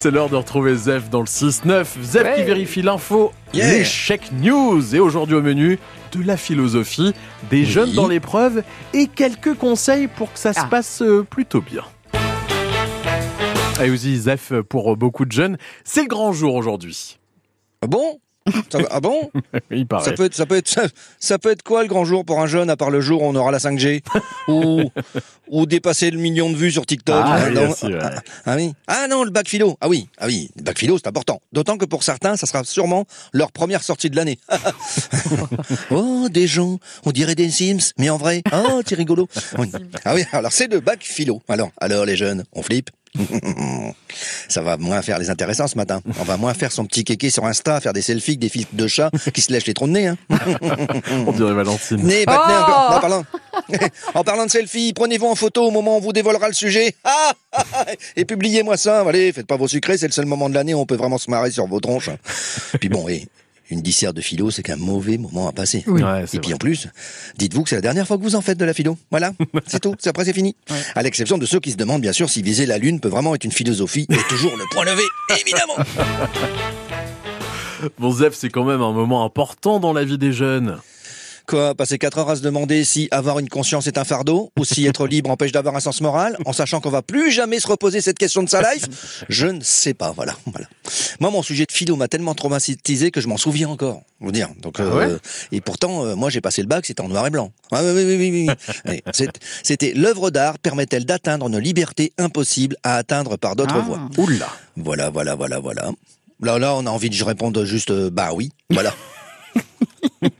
C'est l'heure de retrouver Zef dans le 6-9. Zef Ouais. qui vérifie l'info, Yeah. les check news. Et aujourd'hui au menu, de la philosophie, des jeunes dans l'épreuve et quelques conseils pour que ça se Ah. passe euh, plutôt bien. Et aussi, Zef, pour beaucoup de jeunes, c'est le grand jour aujourd'hui. Ah bon? Ça Ah bon Il paraît. ça peut, être, ça, peut être, ça, ça peut être quoi le grand jour pour un jeune, à part le jour où on aura la 5G ou, ou dépasser le million de vues sur TikTok Ah, hein, oui, non, aussi, ouais. ah, ah oui. Ah non, le bac philo. Ah oui, ah oui, le bac philo, c'est important. D'autant que pour certains, ça sera sûrement leur première sortie de l'année. oh, des gens, on dirait des Sims, mais en vrai, oh, c'est rigolo. Ah oui, alors c'est le bac philo. Alors, alors les jeunes, on flippe Ça va moins faire les intéressants ce matin. On va moins faire son petit kéké sur Insta, faire des selfies, avec des filtres de chat qui se lèchent les troncs de nez. Hein. On dirait Valentine. Né, pas de nez Oh encore. En parlant, en parlant de selfie, prenez-vous en photo au moment où on vous dévoilera le sujet. Ah, ah, ah, et publiez-moi ça. Allez, faites pas vos sucrés, c'est le seul moment de l'année où on peut vraiment se marrer sur vos tronches. Puis bon, et une dissert de philo, c'est qu'un mauvais moment à passer. Oui. Ouais, c'est Et puis vrai. en plus, dites-vous que c'est la dernière fois que vous en faites de la philo. Voilà, c'est tout. C'est après c'est fini. À l'exception de ceux qui se demandent bien sûr si viser la lune peut vraiment être une philosophie et toujours le point levé, évidemment. Bon, Zef, c'est quand même un moment important dans la vie des jeunes. Quoi, passer quatre heures à se demander si avoir une conscience est un fardeau ou si être libre empêche d'avoir un sens moral, en sachant qu'on va plus jamais se reposer cette question de sa life Je ne sais pas, voilà. voilà. Moi, mon sujet de philo m'a tellement traumatisé que je m'en souviens encore, vous dire. Donc, euh, Ah ouais? et pourtant, euh, moi, j'ai passé le bac, c'était en noir et blanc. Ah, oui, oui, oui, oui, C'était l'œuvre d'art permet-elle d'atteindre une liberté impossible à atteindre par d'autres Ah. voies Oula. Voilà, voilà, voilà, voilà. Là, là, on a envie de je réponde juste euh, bah oui, voilà.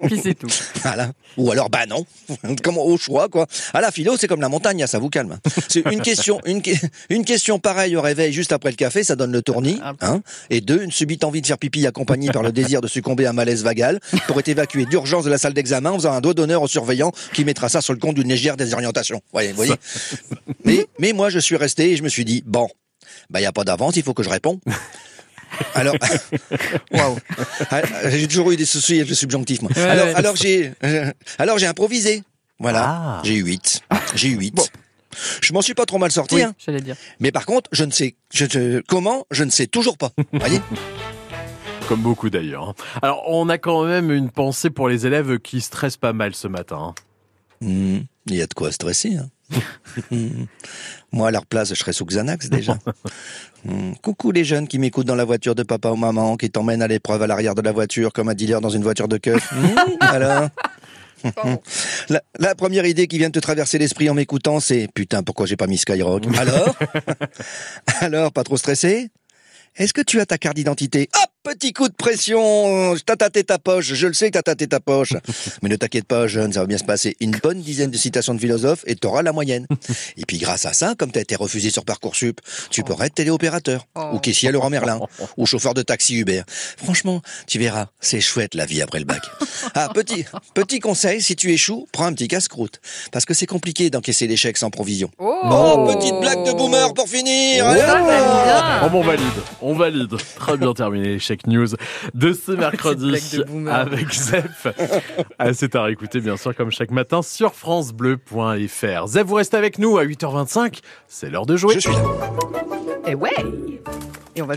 Puis c'est tout. Voilà. Ou alors, bah non. Comme au choix, quoi. Ah, la philo, c'est comme la montagne, ça vous calme. C'est une question, une, une question pareille au réveil juste après le café, ça donne le tournis, hein. Et deux, une subite envie de faire pipi accompagnée par le désir de succomber à un malaise vagal pour être évacué d'urgence de la salle d'examen en faisant un doigt d'honneur au surveillant qui mettra ça sur le compte d'une légère désorientation. Voyez, voyez. Mais, mais moi, je suis resté et je me suis dit, bon, bah, y a pas d'avance, il faut que je réponds. Alors, Waouh. ah, j'ai toujours eu des soucis avec le subjonctif, moi. Ouais, alors, ouais. alors j'ai, euh, alors j'ai improvisé. Voilà. Ah. J'ai eu 8. J'ai eu 8. Je m'en suis pas trop mal sorti, Oui, hein. j'allais dire. Mais par contre, je ne sais, je, je- comment, je ne sais toujours pas. Voyez? Comme beaucoup d'ailleurs. Alors, on a quand même une pensée pour les élèves qui stressent pas mal ce matin. Hmm, Il y a de quoi stresser, hein. Moi, à leur place, je serais sous Xanax, déjà. Hmm. Coucou les jeunes qui m'écoutent dans la voiture de papa ou maman, qui t'emmènent à l'épreuve à l'arrière de la voiture comme un dealer dans une voiture de keuf. Alors? La, la première idée qui vient de te traverser l'esprit en m'écoutant, c'est putain, pourquoi j'ai pas mis Skyrock? Alors? Alors, pas trop stressé? Est-ce que tu as ta carte d'identité? Hop, petit coup de pression T'as tâté ta poche, je le sais que t'as tâté ta poche. Mais ne t'inquiète pas, jeune, ça va bien se passer. Une bonne dizaine de citations de philosophes et t'auras la moyenne. Et puis grâce à ça, comme t'as été refusé sur Parcoursup, tu pourrais être téléopérateur, Oh. ou caissier à Laurent Merlin, ou chauffeur de taxi Uber. Franchement, tu verras, c'est chouette la vie après le bac. Ah, petit, petit conseil, si tu échoues, prends un petit casse-croûte. Parce que c'est compliqué d'encaisser l'échec sans provision. Oh, Oh, petite blague de boomer pour finir Oh. Oh bon, on valide, on valide. Très bien terminé les news de ce mercredi de avec Zef. Ah, C'est à réécouter bien sûr comme chaque matin sur francebleu.fr. Zef, vous restez avec nous à 8h25. C'est l'heure de jouer. Je suis là. Et ouais. Et on va jouer.